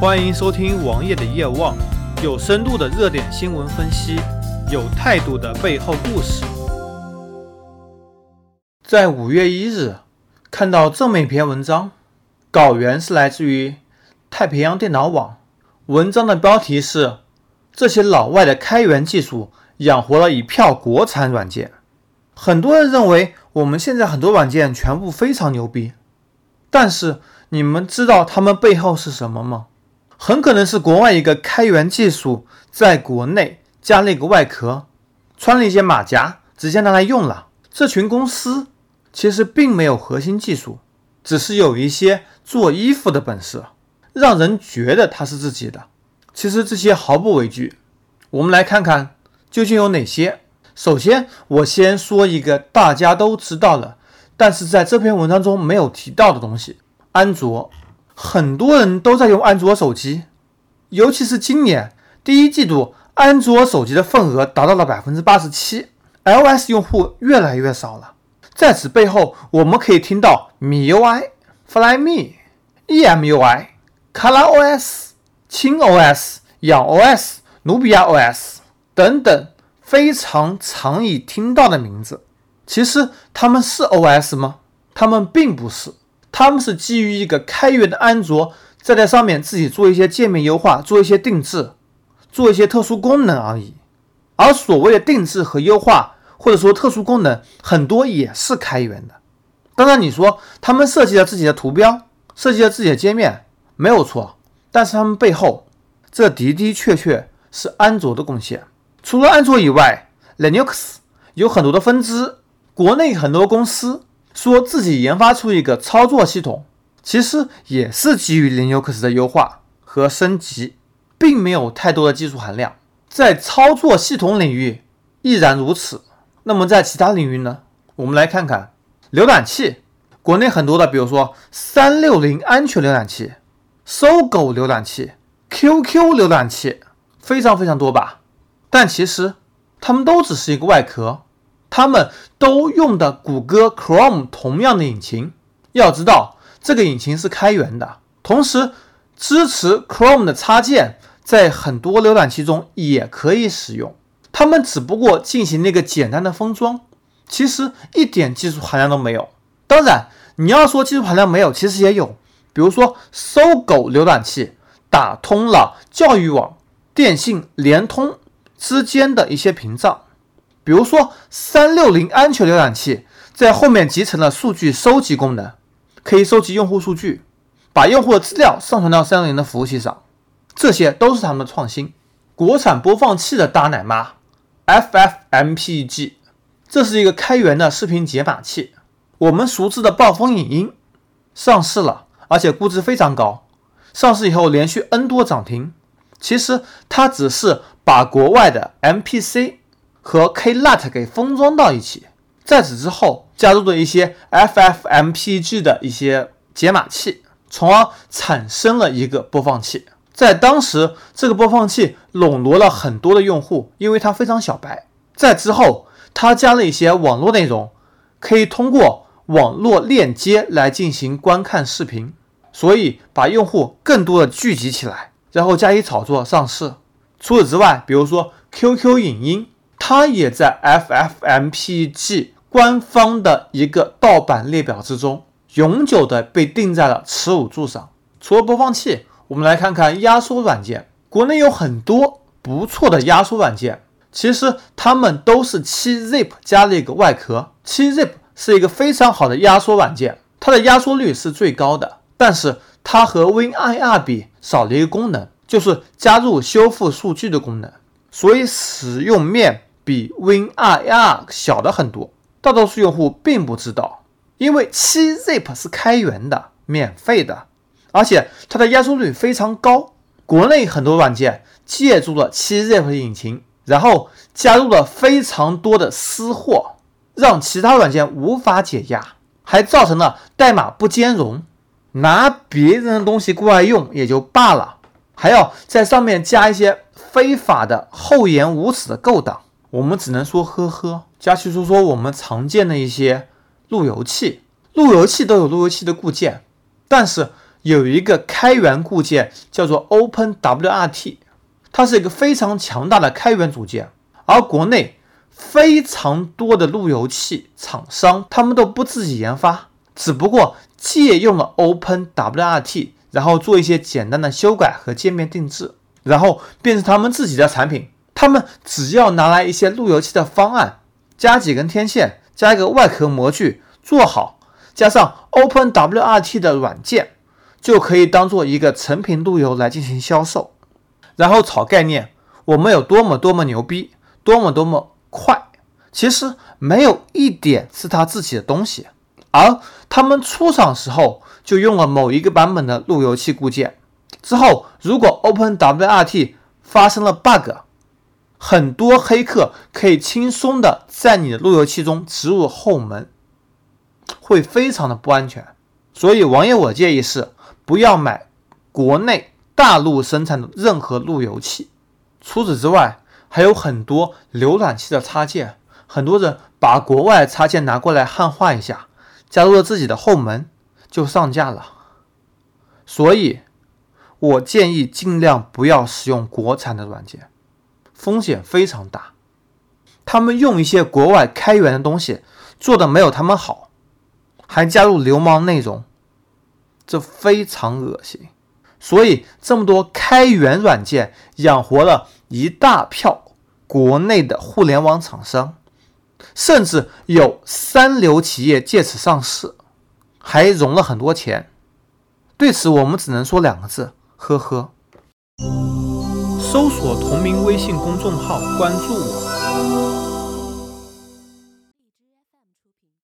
欢迎收听王爷的夜望，有深度的热点新闻分析，有态度的背后故事。在五月一日，看到这么一篇文章，稿源是来自于太平洋电脑网，文章的标题是“这些老外的开源技术养活了一票国产软件”。很多人认为我们现在很多软件全部非常牛逼，但是你们知道他们背后是什么吗？很可能是国外一个开源技术在国内加了一个外壳，穿了一些马甲，直接拿来用了。这群公司其实并没有核心技术，只是有一些做衣服的本事，让人觉得它是自己的。其实这些毫不为惧。我们来看看究竟有哪些。首先，我先说一个大家都知道了，但是在这篇文章中没有提到的东西——安卓。很多人都在用安卓手机，尤其是今年第一季度，安卓手机的份额达到了百分之八十七，iOS 用户越来越少了。在此背后，我们可以听到 MIUI、Flyme、EMUI、ColorOS、轻 OS、氧 OS、努比亚 OS 等等非常常以听到的名字。其实他们是 OS 吗？他们并不是。他们是基于一个开源的安卓，再在上面自己做一些界面优化，做一些定制，做一些特殊功能而已。而所谓的定制和优化，或者说特殊功能，很多也是开源的。当然，你说他们设计了自己的图标，设计了自己的界面，没有错。但是他们背后，这的的确确是安卓的贡献。除了安卓以外，Linux 有很多的分支，国内很多公司。说自己研发出一个操作系统，其实也是基于 Linux 的优化和升级，并没有太多的技术含量。在操作系统领域亦然如此。那么在其他领域呢？我们来看看浏览器，国内很多的，比如说三六零安全浏览器、搜狗浏览器、QQ 浏览器，非常非常多吧。但其实它们都只是一个外壳。他们都用的谷歌 Chrome 同样的引擎，要知道这个引擎是开源的，同时支持 Chrome 的插件，在很多浏览器中也可以使用。他们只不过进行了一个简单的封装，其实一点技术含量都没有。当然，你要说技术含量没有，其实也有，比如说搜狗浏览器打通了教育网、电信、联通之间的一些屏障。比如说，三六零安全浏览器在后面集成了数据收集功能，可以收集用户数据，把用户的资料上传到三六零的服务器上。这些都是他们的创新。国产播放器的大奶妈 FFmpeg，这是一个开源的视频解码器。我们熟知的暴风影音上市了，而且估值非常高。上市以后连续 N 多涨停。其实它只是把国外的 MPC。和 KLAT 给封装到一起，在此之后加入了一些 FFmpeg 的一些解码器，从而产生了一个播放器。在当时，这个播放器笼络了很多的用户，因为它非常小白。在之后，它加了一些网络内容，可以通过网络链接来进行观看视频，所以把用户更多的聚集起来，然后加以炒作上市。除此之外，比如说 QQ 影音。它也在 FFmpeg 官方的一个盗版列表之中，永久的被定在了耻辱柱上。除了播放器，我们来看看压缩软件。国内有很多不错的压缩软件，其实它们都是七 zip 加了一个外壳。七 zip 是一个非常好的压缩软件，它的压缩率是最高的，但是它和 WinIR 比少了一个功能，就是加入修复数据的功能，所以使用面。比 WinRAR 小的很多，大多数用户并不知道，因为七 zip 是开源的、免费的，而且它的压缩率非常高。国内很多软件借助了七 zip 的引擎，然后加入了非常多的私货，让其他软件无法解压，还造成了代码不兼容。拿别人的东西过来用也就罢了，还要在上面加一些非法的、厚颜无耻的勾当。我们只能说呵呵。加去说说我们常见的一些路由器，路由器都有路由器的固件，但是有一个开源固件叫做 OpenWRT，它是一个非常强大的开源组件，而国内非常多的路由器厂商，他们都不自己研发，只不过借用了 OpenWRT，然后做一些简单的修改和界面定制，然后变成他们自己的产品。他们只要拿来一些路由器的方案，加几根天线，加一个外壳模具，做好，加上 OpenWRT 的软件。就可以当做一个成品路由来进行销售，然后炒概念，我们有多么多么牛逼，多么多么快，其实没有一点是他自己的东西，而他们出厂时候就用了某一个版本的路由器固件，之后如果 OpenWRT 发生了 bug，很多黑客可以轻松的在你的路由器中植入后门，会非常的不安全，所以网友我建议是。不要买国内大陆生产的任何路由器。除此之外，还有很多浏览器的插件，很多人把国外插件拿过来汉化一下，加入了自己的后门，就上架了。所以，我建议尽量不要使用国产的软件，风险非常大。他们用一些国外开源的东西，做的没有他们好，还加入流氓内容。这非常恶心，所以这么多开源软件养活了一大票国内的互联网厂商，甚至有三流企业借此上市，还融了很多钱。对此，我们只能说两个字：呵呵。搜索同名微信公众号，关注我。